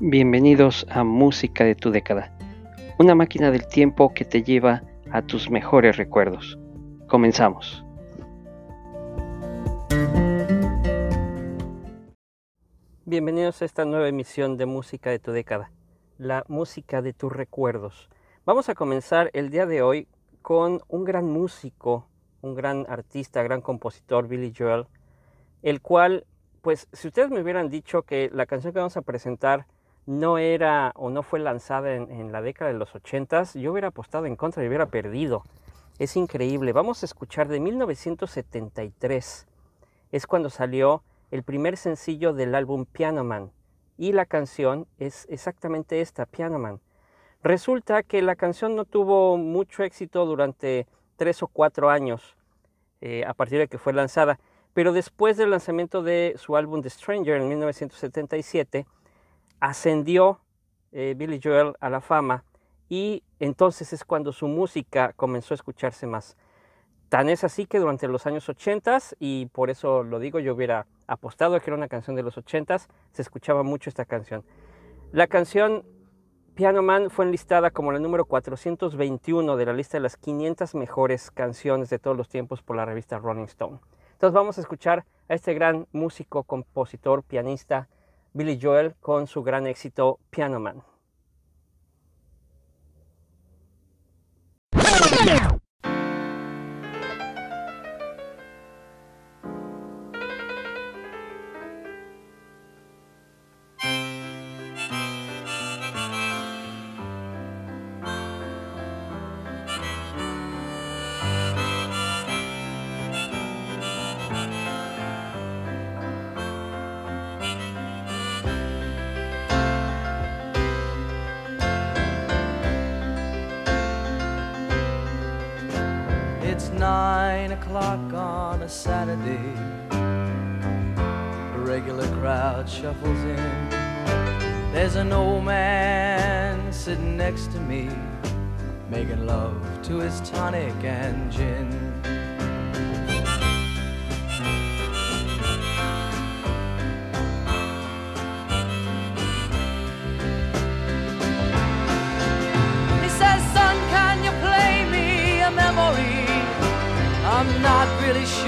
Bienvenidos a Música de tu década, una máquina del tiempo que te lleva a tus mejores recuerdos. Comenzamos. Bienvenidos a esta nueva emisión de Música de tu década, la música de tus recuerdos. Vamos a comenzar el día de hoy con un gran músico, un gran artista, gran compositor, Billy Joel, el cual, pues si ustedes me hubieran dicho que la canción que vamos a presentar no era o no fue lanzada en, la década de los 80, yo hubiera apostado en contra y hubiera perdido. Es increíble. Vamos a escuchar de 1973. Es cuando salió el primer sencillo del álbum Piano Man. Y la canción es exactamente esta, Piano Man. Resulta que la canción no tuvo mucho éxito durante tres o cuatro años eh, a partir de que fue lanzada. Pero después del lanzamiento de su álbum The Stranger en 1977, ascendió eh, Billy Joel a la fama y entonces es cuando su música comenzó a escucharse más. Tan es así que durante los años 80 y por eso lo digo, yo hubiera apostado que era una canción de los 80 se escuchaba mucho esta canción. La canción Piano Man fue enlistada como la número 421 de la lista de las 500 mejores canciones de todos los tiempos por la revista Rolling Stone. Entonces vamos a escuchar a este gran músico, compositor, pianista, Billy Joel, con su gran éxito Piano Man. A Saturday. A regular crowd shuffles in. There's an old man sitting next to me, making love to his tonic and gin. He says, Son, can you play me a memory? I'm not really sure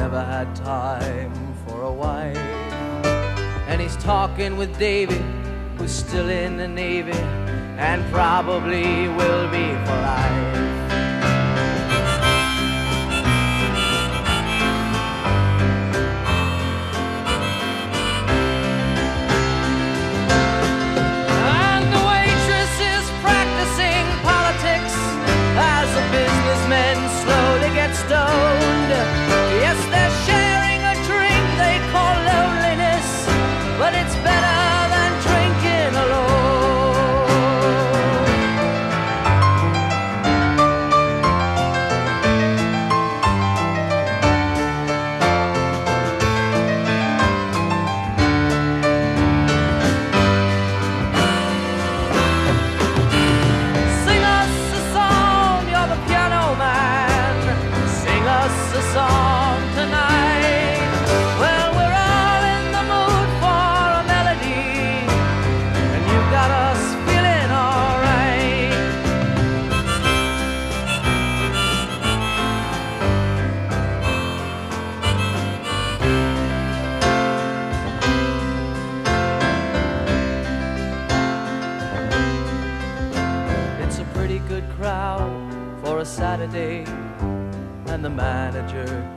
Never had time for a wife. And he's talking with David, who's still in the Navy and probably will be for life.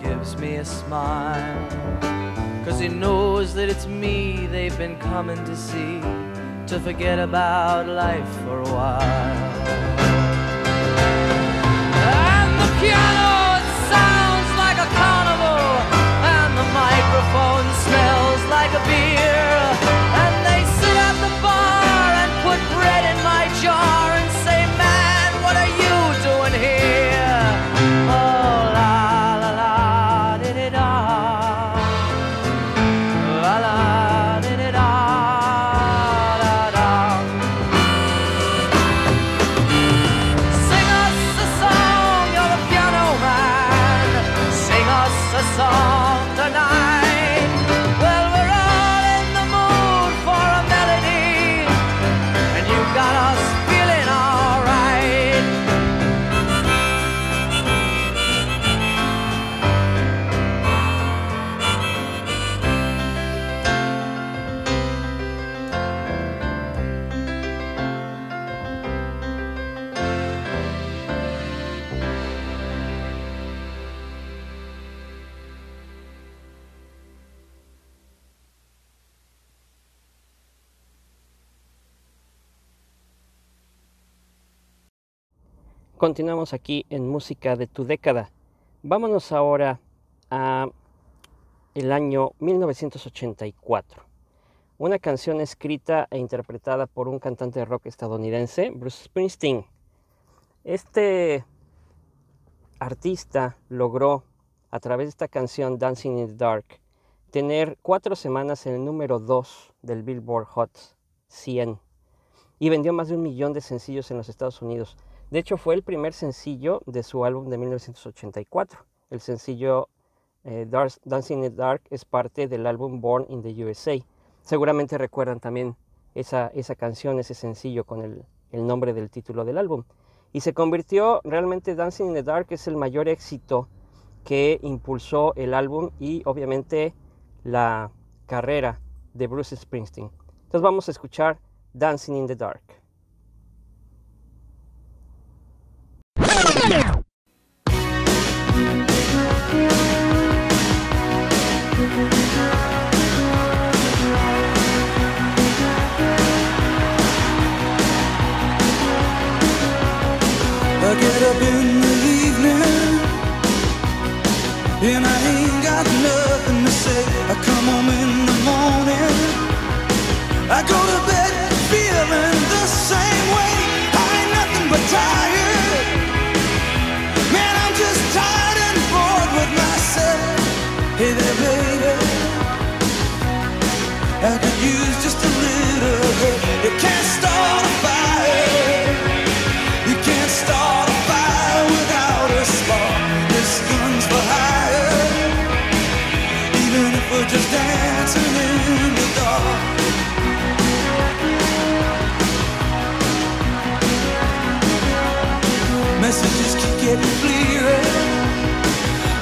Gives me a smile. Cause he knows that it's me they've been coming to see to forget about life for a while. And the piano it sounds like a carnival, and the microphone smells like a beer. さ Continuamos aquí en Música de tu década. Vámonos ahora a el año 1984. Una canción escrita e interpretada por un cantante de rock estadounidense, Bruce Springsteen. Este artista logró, a través de esta canción Dancing in the Dark, tener cuatro semanas en el número 2 del Billboard Hot 100 y vendió más de un millón de sencillos en los Estados Unidos. De hecho, fue el primer sencillo de su álbum de 1984. El sencillo eh, Dancing in the Dark es parte del álbum Born in the USA. Seguramente recuerdan también esa, esa canción, ese sencillo con el, el nombre del título del álbum. Y se convirtió realmente Dancing in the Dark es el mayor éxito que impulsó el álbum y obviamente la carrera de Bruce Springsteen. Entonces vamos a escuchar Dancing in the Dark.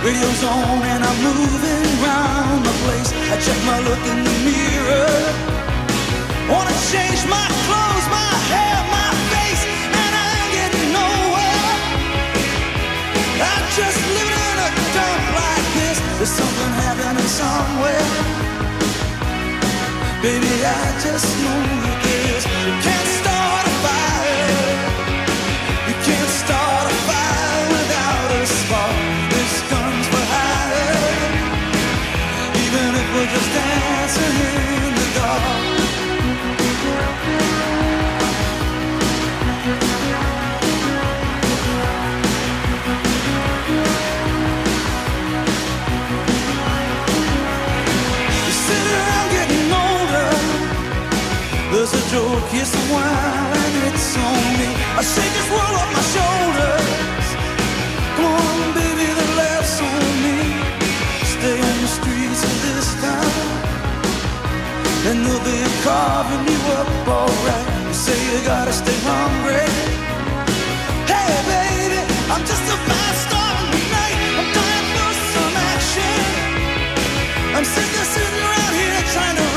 Radio's on and I'm moving around the place. I check my look in the mirror. Wanna change my clothes, my hair, my face, and I ain't getting nowhere. I just live in a dump like this. There's something happening somewhere. Baby, I just know this. You can't on me. I shake this world off my shoulders. Come on, baby, the laughs on me. Stay on the streets of this town, and they'll be carving you up alright. You say you gotta stay hungry. Hey, baby, I'm just a fast star tonight. I'm dying for some action. I'm sick of sitting around here trying to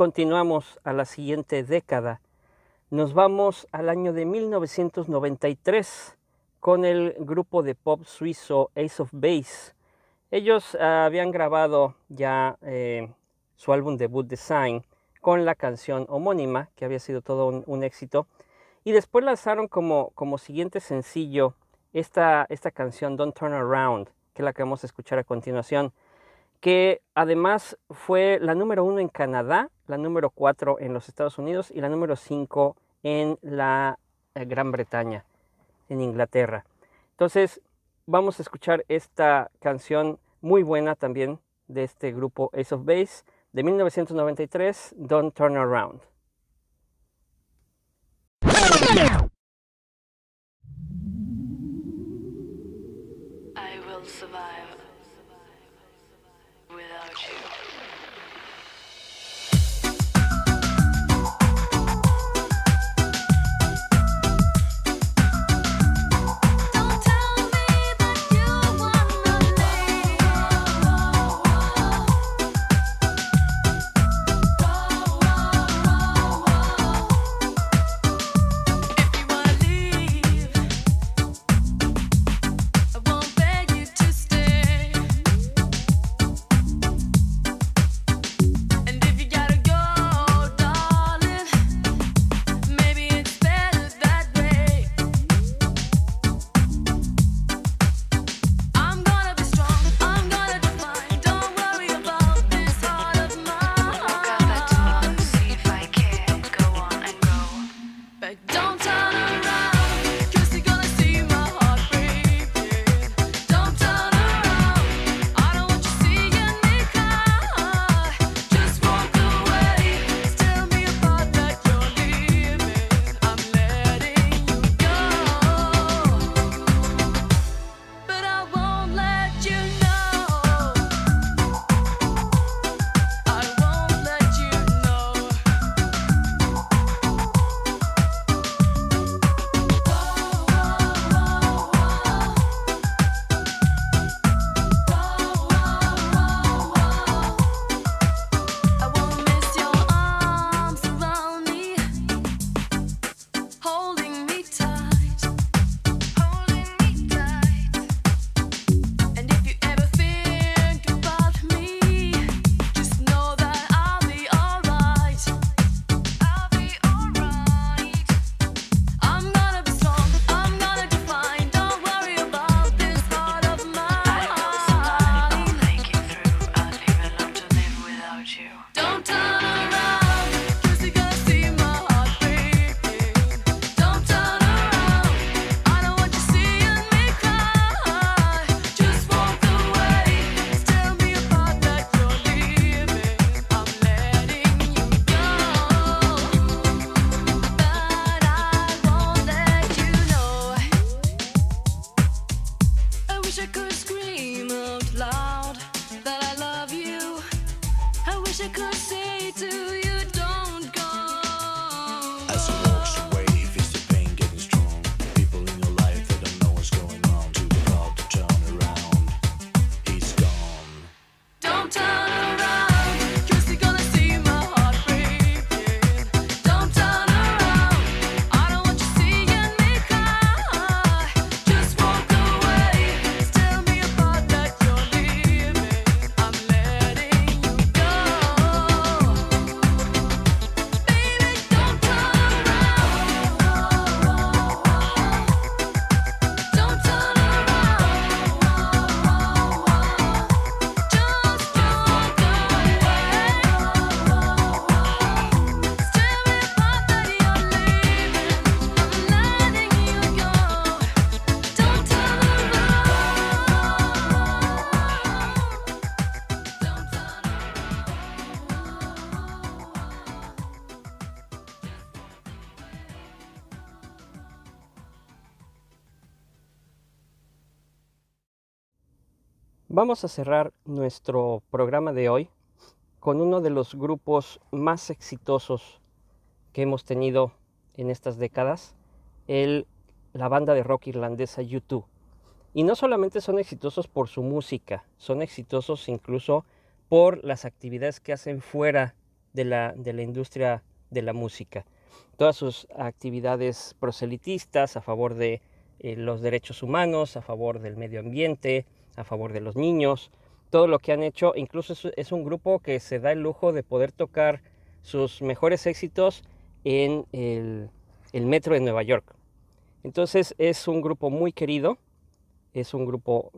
continuamos a la siguiente década. Nos vamos al año de 1993 con el grupo de pop suizo Ace of Base. Ellos ah, habían grabado ya eh, su álbum debut Design con la canción homónima, que había sido todo un, éxito. Y después lanzaron como, como siguiente sencillo esta, esta canción Don't Turn Around, que es la que vamos a escuchar a continuación, que además fue la número uno en Canadá, la número cuatro en los Estados Unidos y la número cinco en la eh, Gran Bretaña, en Inglaterra. Entonces, vamos a escuchar esta canción muy buena también de este grupo Ace of Base de 1993, Don't Turn Around. Vamos a cerrar nuestro programa de hoy con uno de los grupos más exitosos que hemos tenido en estas décadas, el, la banda de rock irlandesa U2. Y no solamente son exitosos por su música, son exitosos incluso por las actividades que hacen fuera de la, de la industria de la música. Todas sus actividades proselitistas a favor de eh, los derechos humanos, a favor del medio ambiente, a favor de los niños, todo lo que han hecho, incluso es, un grupo que se da el lujo de poder tocar sus mejores éxitos en el, el metro de Nueva York. Entonces es un grupo muy querido, es un grupo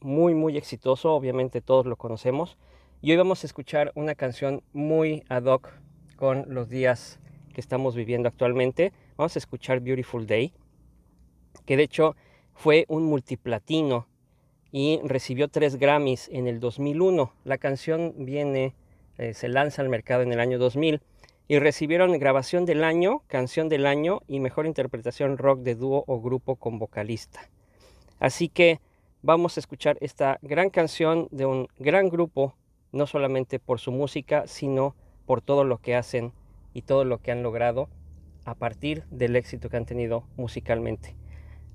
muy muy exitoso, obviamente todos lo conocemos. Y hoy vamos a escuchar una canción muy ad hoc con los días que estamos viviendo actualmente. Vamos a escuchar Beautiful Day, que de hecho fue un multiplatino y recibió tres Grammys en el 2001. La canción viene, eh, se lanza al mercado en el año 2000 y recibieron grabación del año, canción del año y mejor interpretación rock de dúo o grupo con vocalista. Así que vamos a escuchar esta gran canción de un gran grupo, no solamente por su música, sino por todo lo que hacen y todo lo que han logrado a partir del éxito que han tenido musicalmente.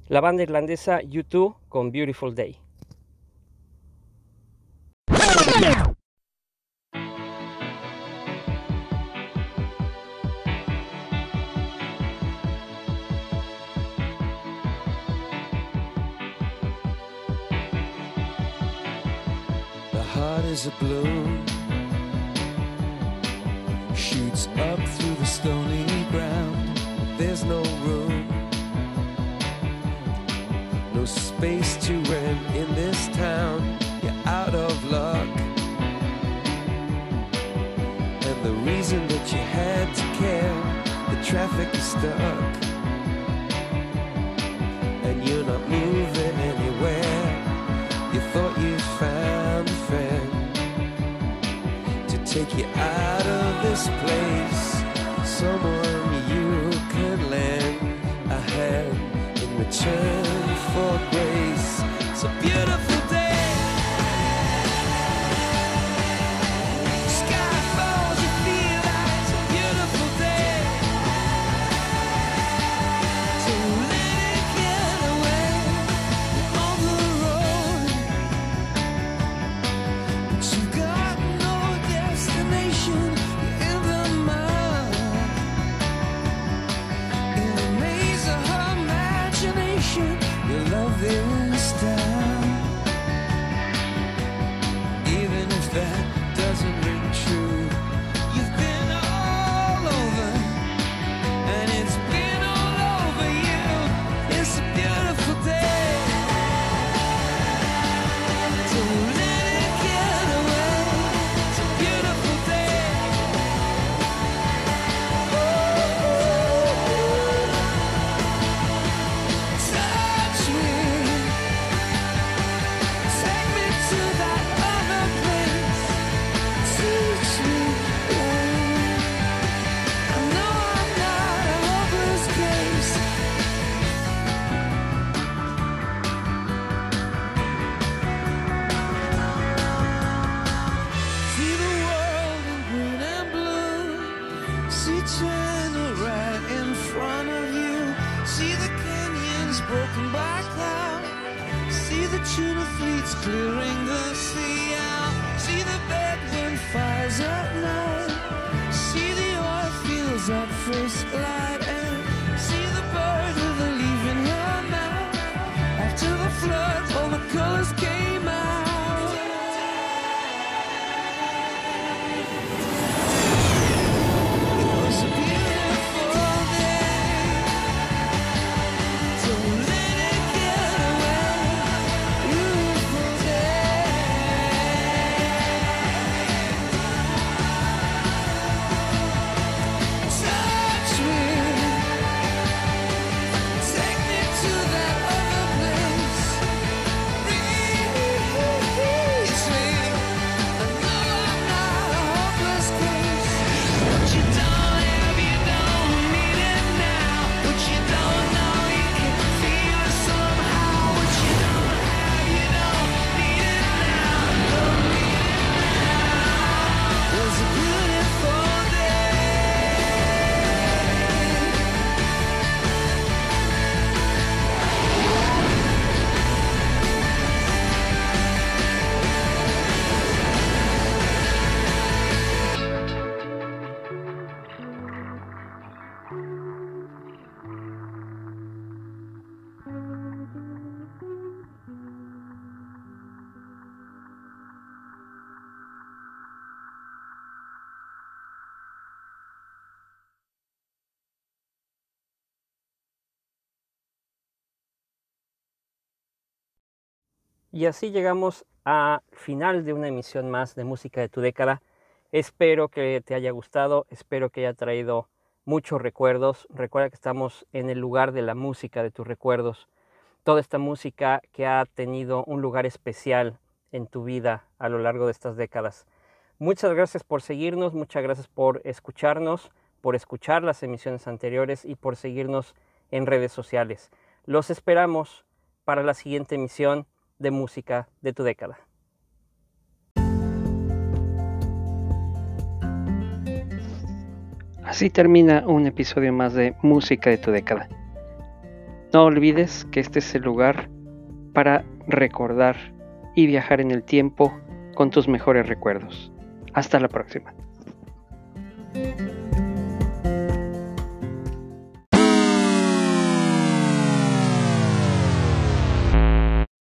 La banda irlandesa U2 con Beautiful Day. The heart is a balloon, shoots up through the stony ground. There's no room, no space to rent in this traffic is stuck, and you're not moving anywhere. You thought you found a friend to take you out of this place. Someone you can lend a hand in return for grace. A beautiful Y así llegamos al final de una emisión más de Música de tu década. Espero que te haya gustado, espero que haya traído muchos recuerdos. Recuerda que estamos en el lugar de la música de tus recuerdos. Toda esta música que ha tenido un lugar especial en tu vida a lo largo de estas décadas. Muchas gracias por seguirnos, muchas gracias por escucharnos, por escuchar las emisiones anteriores y por seguirnos en redes sociales. Los esperamos para la siguiente emisión de Música de tu década. Así termina un episodio más de Música de tu década. No olvides que este es el lugar para recordar y viajar en el tiempo con tus mejores recuerdos. Hasta la próxima.